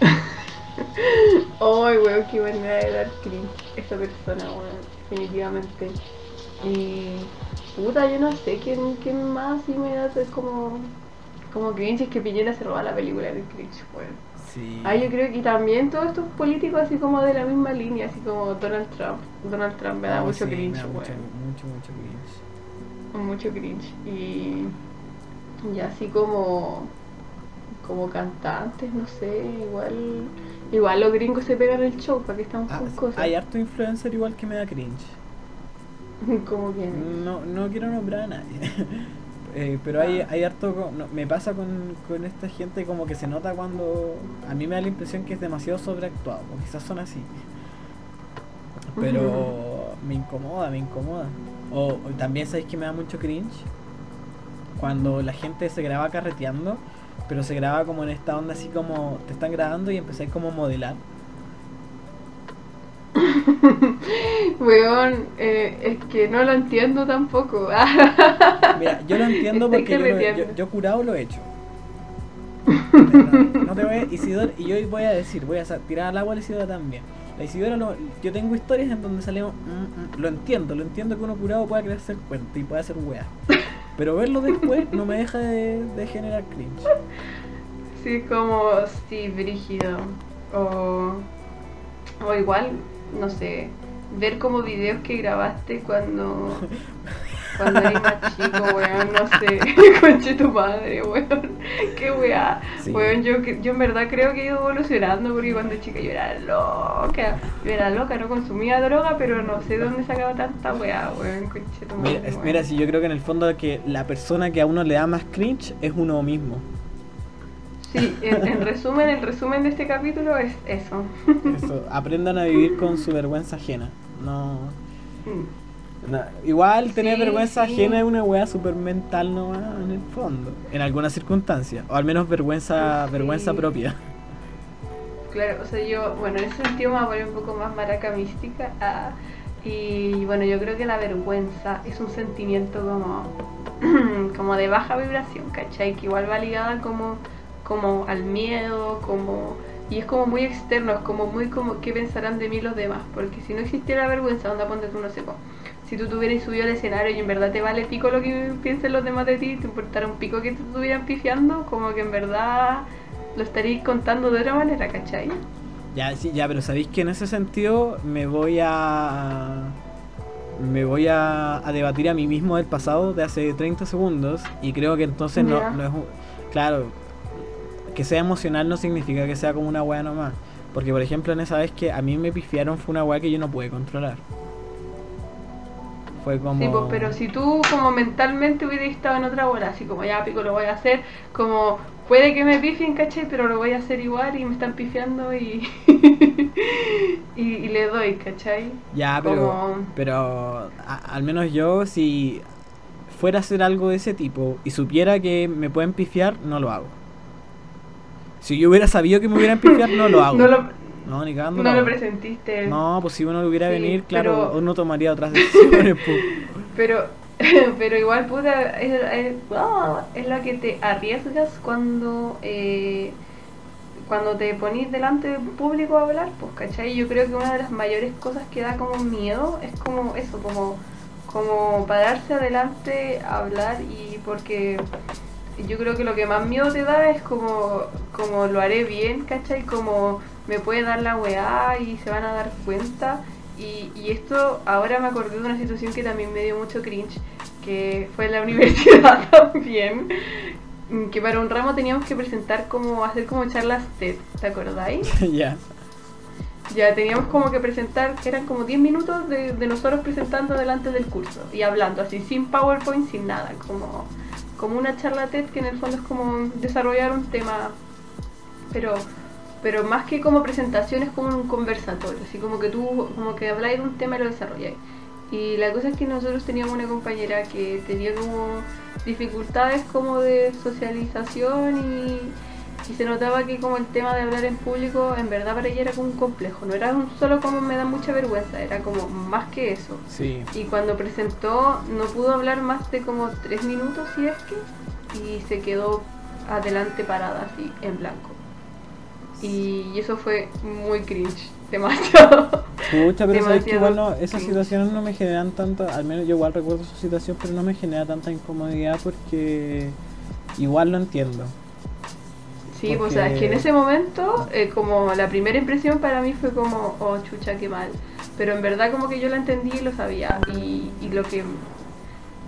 [laughs] Ay, weón, qué manera de dar cringe esa persona, weón, definitivamente. Y puta, yo no sé quién, quién más sí me da es como, como cringe, es que Piñera se roba la película del cringe, weón. Sí. Ah, yo creo que también todos estos políticos así como de la misma línea, así como Donald Trump. Donald Trump me da Oh, mucho sí, cringe, da mucho, mucho, mucho cringe. Mucho cringe. Y, y así como como cantantes, no sé, igual igual los gringos se pegan el show, para que estamos Ah, con cosas. hay harto influencer igual que me da cringe. [laughs] que No, no quiero nombrar a nadie. [laughs] Eh, pero hay, Ah. hay harto. co- no, me pasa con, con esta gente como que se nota cuando. A mí me da la impresión que es demasiado sobreactuado. O quizás son así. Pero [laughs] me incomoda, me incomoda. O, o también sabéis que me da mucho cringe. Cuando la gente se graba carreteando. Pero se graba como en esta onda así como. Te están grabando y empezáis como a modelar. [laughs] Weón, eh, es que no lo entiendo tampoco. [laughs] Mira, yo lo entiendo porque yo, lo- yo, carreteando. yo curado lo he hecho. [laughs] No, te voy a Isidora, y yo voy a decir, voy a tirar al agua a la Isidora también. La Isidora, lo- yo tengo historias en donde salimos, mm, mm, lo entiendo, lo entiendo que uno curado pueda creerse el cuento y puede hacer weá. Pero verlo después no me deja de, de generar cringe. Sí, como, sí, brígido. O, o igual, no sé, ver como videos que grabaste cuando, [laughs] cuando eres más chico, weón, no sé, [laughs] conche tu madre, weón, qué weá. Sí. Weón, yo, yo en verdad creo que he ido evolucionando porque cuando chica yo era loca, yo era loca, no consumía droga, pero no sé dónde sacaba tanta weá, weón, conche tu madre. Mira, weón. mira, si yo creo que en el fondo que la persona que a uno le da más cringe es uno mismo. Sí, en, en resumen, el resumen de este capítulo es eso. Eso, aprendan a vivir con su vergüenza ajena. No. Mm. No, igual tener Sí, vergüenza sí. ajena es una weá super mental nomás en el fondo. En algunas circunstancias. O al menos vergüenza, Sí. vergüenza propia. Claro, o sea, yo, bueno, en ese sentido me voy a poner un poco más maraca mística. ah, y bueno, yo creo que la vergüenza es un sentimiento como, [clears throat] como de baja vibración, ¿cachai? Que igual va ligada como, como al miedo, como... Y es como muy externo, es como muy como qué pensarán de mí los demás. Porque si no existiera vergüenza, onda ponte tú, no sé, po, si tú tuvieras subido al escenario y en verdad te vale pico lo que piensen los demás de ti, te importara un pico que te estuvieran pifiando, como que en verdad lo estaréis contando de otra manera, ¿cachai? Ya, sí, ya, pero sabéis que en ese sentido me voy a. Me voy a, a debatir a mí mismo del pasado de hace 30 segundos. Y creo que entonces no, no es. un- Claro, que sea emocional no significa que sea como una weá nomás. Porque, por ejemplo, en esa vez que a mí me pifiaron fue una weá que yo no pude controlar. Fue como. Sí, pues, pero si tú como mentalmente hubieras estado en otra bola, así como ya pico lo voy a hacer, como puede que me pifien, ¿cachai? Pero lo voy a hacer igual y me están pifiando y, [laughs] y, y le doy, ¿cachai? Ya, pero, Como- pero a- al menos yo, si fuera a hacer algo de ese tipo y supiera que me pueden pifiar, no lo hago. Si yo hubiera sabido que me hubieran pifiar, no lo [laughs] hago. No lo, No, ni cagando no lo lo presentiste. No, pues si uno lo hubiera Sí, venir, claro, pero- uno tomaría otras decisiones. pues. [laughs] Pero, [laughs] pero igual, puta, es, es, ah, es la que te arriesgas cuando eh, cuando te ponís delante de un público a hablar, pues, ¿cachai? Yo creo que una de las mayores cosas que da como miedo es como eso, como, como pararse adelante a hablar y porque yo creo que lo que más miedo te da es como, como lo haré bien, ¿cachai? Como me puede dar la weá y se van a dar cuenta. Y, y esto ahora me acordé de una situación que también me dio mucho cringe, que fue en la [laughs] universidad también, que para un ramo teníamos que presentar como, hacer como charlas TED, ¿te acordáis? [laughs] ya. Ya teníamos como que presentar, que eran como 10 minutos de, de nosotros presentando delante del curso y hablando así, sin PowerPoint, sin nada, como, como una charla TED que en el fondo es como desarrollar un tema, pero pero más que como presentación es como un conversatorio, así como que tú como que habláis de un tema y lo desarrolláis. Y la cosa es que nosotros teníamos una compañera que tenía como dificultades como de socialización y se notaba que como el tema de hablar en público en verdad para ella era como un complejo, no era un solo como me da mucha vergüenza, era como más que eso. Sí. Y cuando presentó no pudo hablar más de como tres minutos si es que y se quedó adelante parada así en blanco. Y eso fue muy cringe, [laughs] demasiado. Pucha, pero sabes que igual no, esas situaciones no me generan tanta, al menos yo igual recuerdo esa situación, pero no me genera tanta incomodidad porque igual lo entiendo. Sí, pues, o sea, es que en ese momento, eh, como la primera impresión para mí fue como, oh, chucha, qué mal. Pero en verdad como que yo lo entendí y lo sabía. Y, y lo que,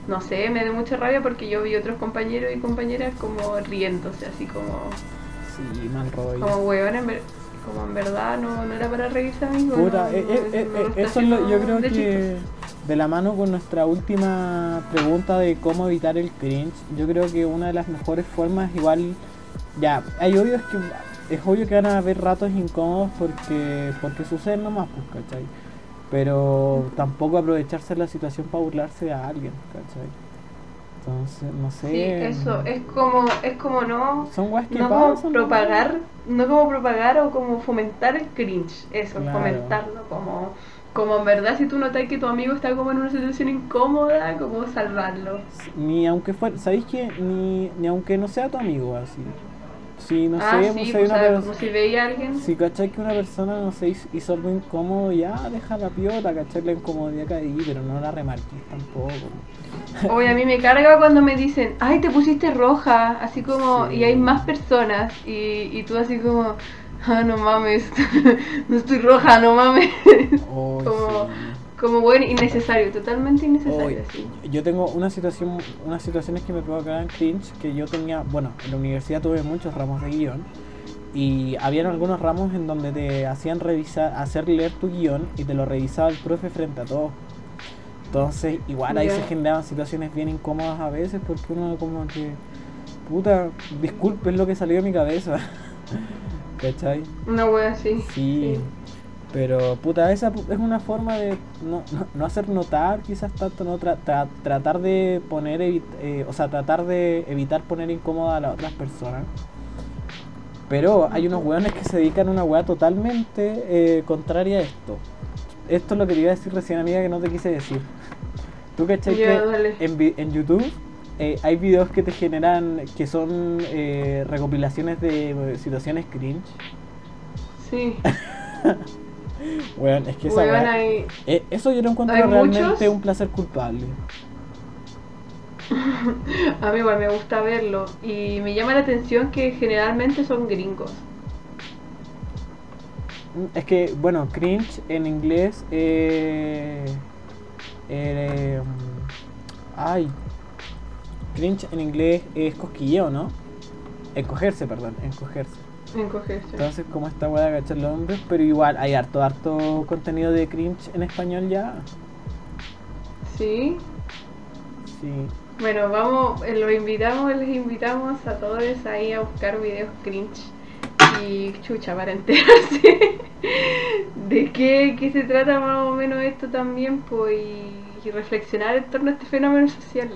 no sé, me dio mucha rabia porque yo vi otros compañeros y compañeras como riéndose, así como, Sí, mal rollo. como huevón, en ver- como en verdad no, no era para reírse, amigo. Puta, no, eh, eh, eso es lo, yo creo de que de la mano con nuestra última pregunta de cómo evitar el cringe, yo creo que una de las mejores formas igual, ya, hay obvio es que es obvio que van a haber ratos incómodos porque porque suceden nomás, pues, ¿cachai? Pero tampoco aprovecharse de la situación para burlarse de alguien, ¿cachai? Entonces, no sé. Sí, eso, es como, es como no, Son guas que no como pasan. ¿no? propagar, no como propagar o como fomentar el cringe, eso, Claro. fomentarlo, como, como en verdad si tú notas que tu amigo está como en una situación incómoda, como salvarlo. Ni aunque fuera, ¿sabéis que ni, ni aunque no sea tu amigo así? Si no ah, sé, sí, pues, pues, como si veía a alguien. Si cachai que una persona, no sé, hizo- algo incómodo, ya deja la piola, cachai la incomodidad que hay, pero no la remarques tampoco. Oye, a mí me carga cuando me dicen, ay, te pusiste roja, así como, Sí. y hay más personas, y, y tú así como, ah, no mames, [laughs] no estoy roja, no mames. Oh, Como- sí. Como bueno, innecesario, totalmente innecesario, así. Yo tengo una situación, unas situaciones que me provocaban cringe, que yo tenía, bueno, en la universidad tuve muchos ramos de guion, y habían algunos ramos en donde te hacían revisar, hacer leer tu guion y te lo revisaba el profe frente a todos. Entonces, igual ahí se generaban situaciones bien incómodas a veces porque uno como que, puta, disculpe, es lo que salió de mi cabeza. [laughs] ¿Cachai? Una wea así. Sí. Pero, puta, esa es una forma de no, no, no hacer notar, quizás tanto, no tra- tra- tratar de poner, eh, o sea, tratar de evitar poner incómoda a las otras personas. Pero hay unos weones que se dedican a una weá totalmente eh, contraria a esto. Esto es lo que te iba a decir recién, amiga, que no te quise decir. ¿Tú cachai que en, en YouTube eh, hay videos que te generan, que son eh, recopilaciones de situaciones cringe? Sí. [laughs] Weón, es que esa Weón, weá- hay- Eh, eso yo lo encuentro realmente muchos. un placer culpable. [laughs] A mí igual me gusta verlo. Y me llama la atención que generalmente son gringos. Mm, Es que, bueno, cringe en inglés. Eh, eh, mm, ay. Cringe en inglés es cosquilleo, ¿no? Encogerse, perdón, encogerse. Encogerse. Entonces, como esta weá de agachar los hombres, pero igual hay harto, harto contenido de cringe en español ya. Sí. Sí. Bueno, vamos, eh, los invitamos, les invitamos a todos ahí a buscar videos cringe y chucha para enterarse [laughs] de qué, qué se trata más o menos esto también, pues, y, y reflexionar en torno a este fenómeno social.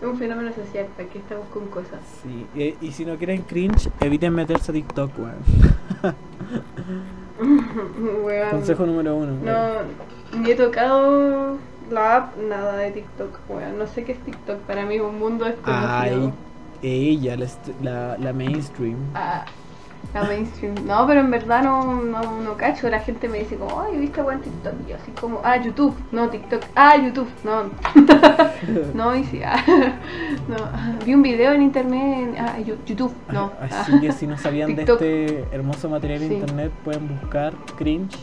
Es [laughs] un fenómeno social, ¿para qué estamos con cosas? Sí, eh, y si no quieren cringe, eviten meterse a TikTok, weón. [laughs] Weón, Consejo número uno. No, ni he tocado la app, nada de TikTok, weón. No sé qué es TikTok, para mí es un mundo desconocido. Ay, ella, la, la, la mainstream. Ah, la mainstream. No, pero en verdad no, no, no cacho. La gente me dice como, ay, ¿viste weón TikTok? Y yo así como, ah, YouTube, no TikTok. Ah, YouTube, no. [laughs] no, y sí, ah, [laughs] no. Vi un video en internet, en, ah, YouTube, no. Así que si no sabían TikTok. de este hermoso material Sí. internet, pueden buscar cringe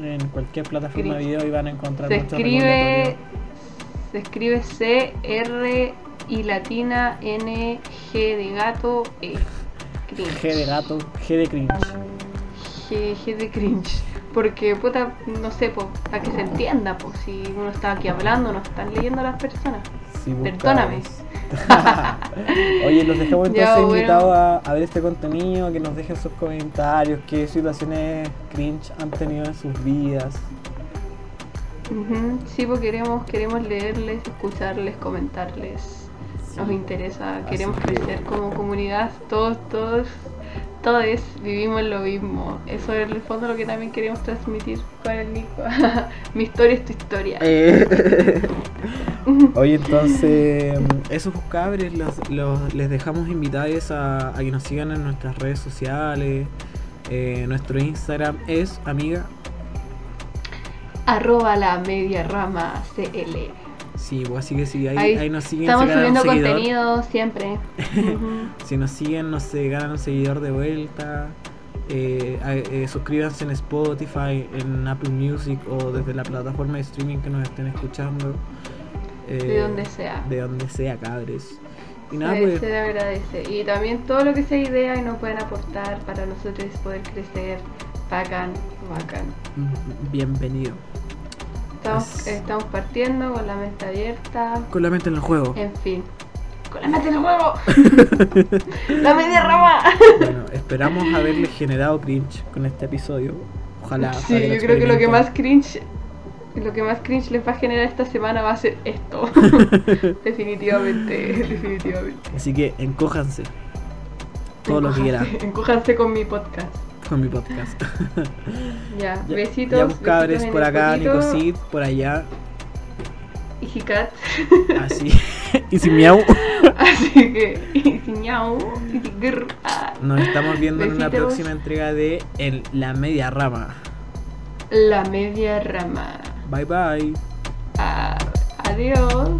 en cualquier plataforma de video y van a encontrar Se muchos escribe, se escribe C, R y latina N, G de gato, E. Cringe. G de gato, G de cringe. G, G de cringe. Porque, puta, no sé, po, para que se entienda, pues si uno está aquí hablando, no están leyendo las personas. Buscas- Perdóname. [laughs] Oye, los dejamos [laughs] entonces bueno. invitados a, a ver este contenido, que nos dejen sus comentarios, qué situaciones cringe han tenido en sus vidas. Ujú, Sí, pues queremos, queremos leerles, escucharles, comentarles. Nos interesa, Así queremos que- crecer como comunidad, todos, todos, todos vivimos lo mismo. Eso es en el fondo lo que también queremos transmitir con el Nico. [laughs] Mi historia es tu historia. Eh. [laughs] Oye, entonces, esos cabres los, los- les dejamos invitados a, a que nos sigan en nuestras redes sociales. Eh, nuestro Instagram es amiga. Arroba la media rama CL. Sí, pues así que si ahí, Ahí ahí nos siguen, Estamos se subiendo contenido siempre. [laughs] Si nos siguen, nos se ganan un seguidor de vuelta. Eh, eh, suscríbanse en Spotify, en Apple Music o desde la plataforma de streaming que nos estén escuchando. Eh, De donde sea. De donde sea, cabres. Y nada, pues. se le agradece. Y también todo lo que sea idea y nos pueden aportar para nosotros poder crecer. Bacán, bacán. Bienvenido. Estamos, Es- estamos partiendo con la mente abierta. Con la mente en el juego. En fin. Con la mente en el juego. [laughs] la media rama. Bueno, esperamos haberles generado cringe con este episodio. Ojalá. Sí, yo creo que lo que más cringe. Lo que más cringe les va a generar esta semana va a ser esto. [laughs] definitivamente, definitivamente. Así que encójanse. Todo lo que quieran Encójanse- Encójanse con mi podcast. Con mi podcast. [laughs] Ya, Ya- besitos. Ya, cabres, besitos en por acá. Nicosid, por allá. Y Hicat. Así. [laughs] y sin miau. [laughs] Así que. Y si ñau, y si grr, ah. Nos estamos viendo en una próxima entrega de El- La Media Rama. La media rama. Bye bye. Ah, adiós.